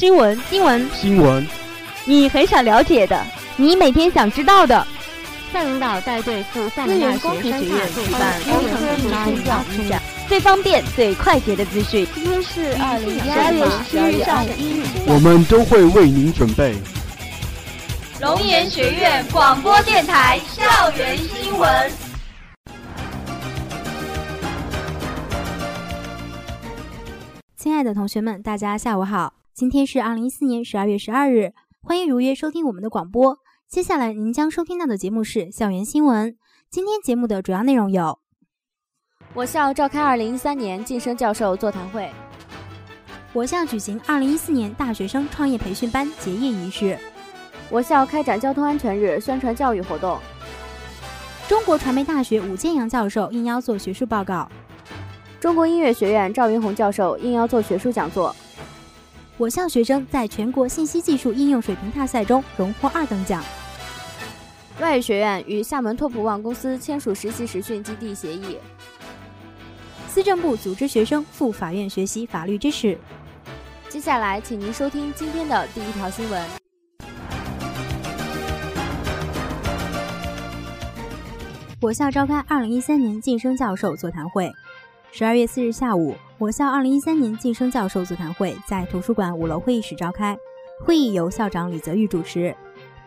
新闻，新闻，新闻，你很想了解的，你每天想知道的。校领导带队赴厦门大学商学院举办工程科技教育展，最方便、最快捷的资讯。今天是二零十二月十日上午一日，我们都会为您准备。龙岩学院广播电台校园新闻。亲爱的同学们，大家下午好，今天是二零一四年十二月十二日，欢迎如约收听我们的广播。接下来您将收听到的节目是校园新闻。今天节目的主要内容有：我校召开二零一三年晋升教授座谈会；我校举行二零一四年大学生创业培训班结业仪式；我校开展交通安全日宣传教育活动；中国传媒大学武建阳教授应邀做学术报告；中国音乐学院赵云红教授应邀做学术讲座。我校学生在全国信息技术应用水平大赛中荣获二等奖。外语学院与厦门拓普旺公司签署实习实训基地协议。司政部组织学生赴法院学习法律知识。接下来，请您收听今天的第一条新闻。我校召开二零一三年晋升教授座谈会。十二月四日下午，我校二零一三年晋升教授座谈会在图书馆五楼会议室召开。会议由校长李泽玉主持。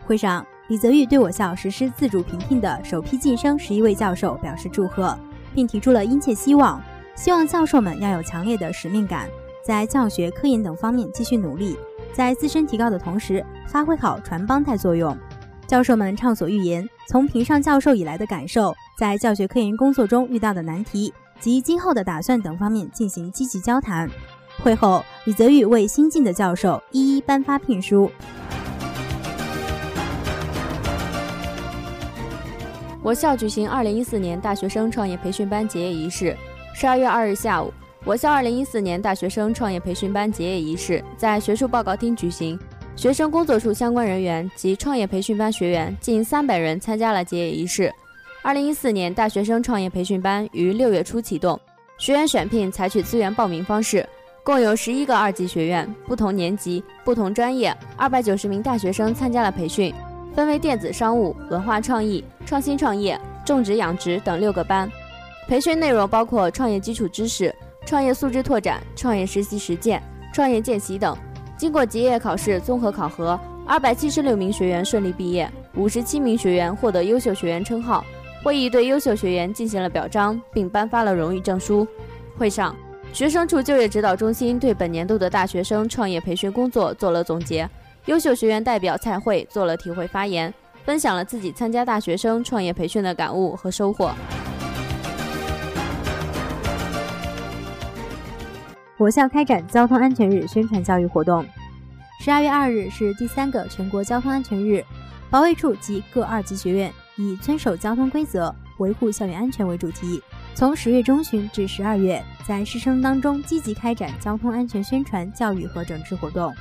会上，李泽玉对我校实施自主评聘的首批晋升十一位教授表示祝贺，并提出了殷切希望，希望教授们要有强烈的使命感，在教学、科研等方面继续努力，在自身提高的同时，发挥好传帮带作用。教授们畅所欲言，从评上教授以来的感受，在教学科研工作中遇到的难题及今后的打算等方面进行积极交谈。会后，李泽玉为新进的教授一一颁发聘书。我校举行二零一四年大学生创业培训班结业仪式。十二月二日下午，我校二零一四年大学生创业培训班结业仪式在学术报告厅举行。学生工作处相关人员及创业培训班学员近三百人参加了结业仪式。二零一四年大学生创业培训班于六月初启动，学员选聘采取资源报名方式，共有十一个二级学院，不同年级、不同专业，二百九十名大学生参加了培训。分为电子商务、文化创意、创新创业、种植养殖等六个班，培训内容包括创业基础知识、创业素质拓展、创业实习实践、创业见习等。经过结业考试综合考核，二百七十六名学员顺利毕业，五十七名学员获得优秀学员称号。会议对优秀学员进行了表彰，并颁发了荣誉证书。会上，学生处就业指导中心对本年度的大学生创业培训工作做了总结。优秀学员代表蔡慧做了体会发言，分享了自己参加大学生创业培训的感悟和收获。我校开展交通安全日宣传教育活动。十二月二日是第三个全国交通安全日，保卫处及各二级学院以遵守交通规则、维护校园安全为主题，从十月中旬至十二月，在师生当中积极开展交通安全宣传教育和整治活动。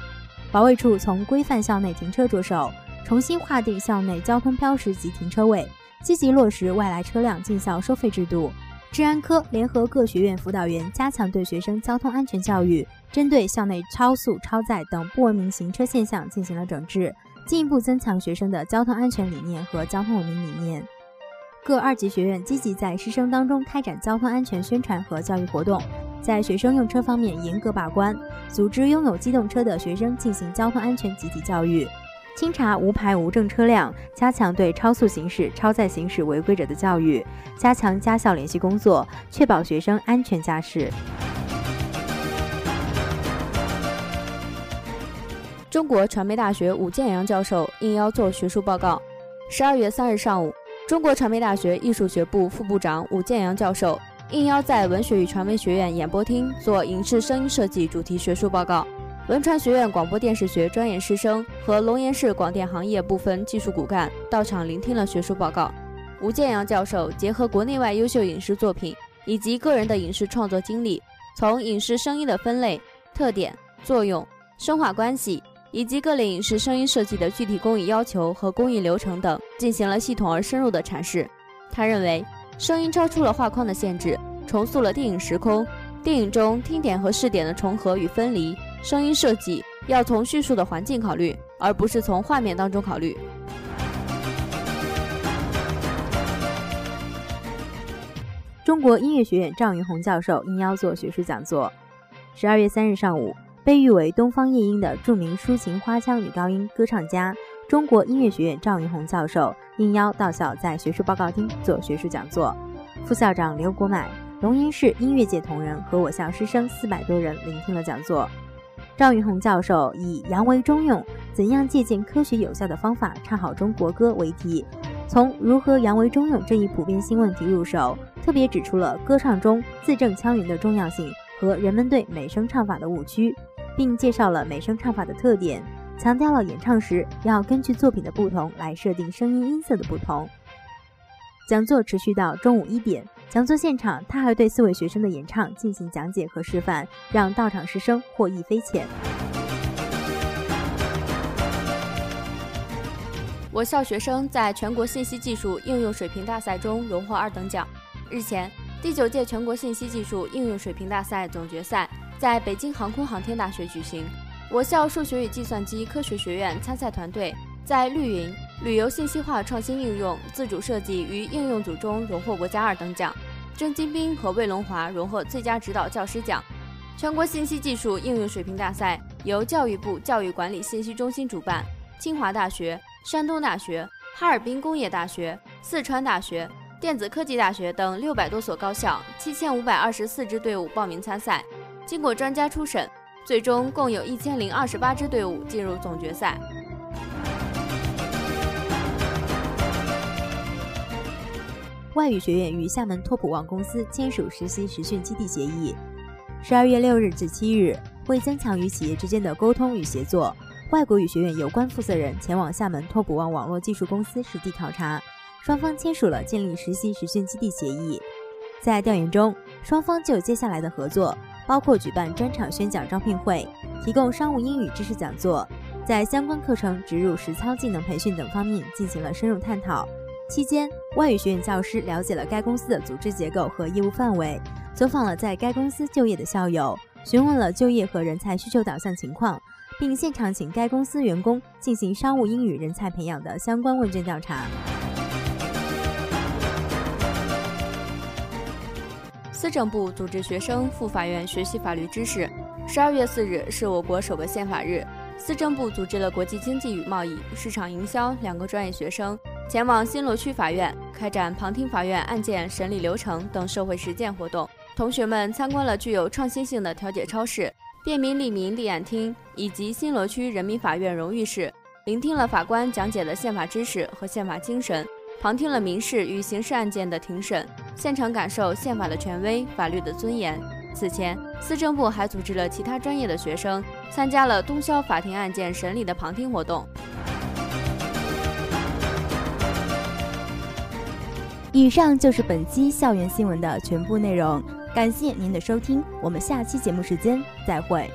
保卫处从规范校内停车着手，重新划定校内交通标识及停车位，积极落实外来车辆进校收费制度。治安科联合各学院辅导员，加强对学生交通安全教育，针对校内超速、超载等不文明行车现象进行了整治，进一步增强学生的交通安全理念和交通文明理念。各二级学院积极在师生当中开展交通安全宣传和教育活动。在学生用车方面严格把关，组织拥有机动车的学生进行交通安全集体教育，清查无牌无证车辆，加强对超速行驶、超载行驶违规者的教育，加强家校联系工作，确保学生安全驾驶。中国传媒大学武建阳教授应邀做学术报告。十二月三日上午，中国传媒大学艺术学部副部长武建阳教授。应邀在文学与传媒学院演播厅做影视声音设计主题学术报告。文传学院广播电视学专业师生和龙岩市广电行业部分技术骨干到场聆听了学术报告。吴建阳教授结合国内外优秀影视作品以及个人的影视创作经历，从影视声音的分类、特点、作用、生化关系，以及各类影视声音设计的具体工艺要求和工艺流程等，进行了系统而深入的阐释。他认为。声音超出了画框的限制，重塑了电影时空。电影中听点和视点的重合与分离，声音设计要从叙述的环境考虑，而不是从画面当中考虑。中国音乐学院赵云红教授应邀做学术讲座。十二月三日上午，被誉为“东方夜莺”的著名抒情花腔女高音歌唱家、中国音乐学院赵云红教授应邀到校，在学术报告厅做学术讲座。副校长刘国买、龙岩市音乐界同仁和我校师生四百多人聆听了讲座。赵云红教授以“扬为中用，怎样借鉴科学有效的方法唱好中国歌”为题，从如何扬为中用这一普遍性问题入手，特别指出了歌唱中字正腔圆的重要性和人们对美声唱法的误区，并介绍了美声唱法的特点，强调了演唱时要根据作品的不同来设定声音音色的不同。讲座持续到中午一点。讲座现场，他还对四位学生的演唱进行讲解和示范，让到场师生获益匪浅。我校学生在全国信息技术应用水平大赛中荣获二等奖。日前，第九届全国信息技术应用水平大赛总决赛在北京航空航天大学举行。我校数学与计算机科学学院参赛团队在绿云。旅游信息化创新应用自主设计与应用组中荣获国家二等奖，郑金斌和魏龙华荣获最佳指导教师奖。全国信息技术应用水平大赛由教育部教育管理信息中心主办，清华大学、山东大学、哈尔滨工业大学、四川大学、电子科技大学等六百多所高校七千五百二十四支队伍报名参赛，经过专家初审，最终共有一千零二十八支队伍进入总决赛。外语学院与厦门托普旺公司签署实习实训基地协议。十二月六日至七日，为增强与企业之间的沟通与协作，外国语学院有关负责人前往厦门托普旺网络技术公司实地考察，双方签署了建立实习实训基地协议。在调研中，双方就接下来的合作，包括举办专场宣讲招聘会、提供商务英语知识讲座，在相关课程植入实操技能培训等方面进行了深入探讨。期间，外语学院教师了解了该公司的组织结构和业务范围，走访了在该公司就业的校友，询问了就业和人才需求导向情况，并现场请该公司员工进行商务英语人才培养的相关问卷调查。司政部组织学生赴法院学习法律知识。十二月四日是我国首个宪法日，司政部组织了国际经济与贸易、市场营销两个专业学生。前往新罗区法院开展旁听法院案件审理流程等社会实践活动。同学们参观了具有创新性的调解超市、便民利民立案厅以及新罗区人民法院荣誉室，聆听了法官讲解的宪法知识和宪法精神，旁听了民事与刑事案件的庭审，现场感受宪法的权威、法律的尊严。此前，司政部还组织了其他专业的学生参加了通宵法庭案件审理的旁听活动。以上就是本期校园新闻的全部内容，感谢您的收听，我们下期节目时间再会。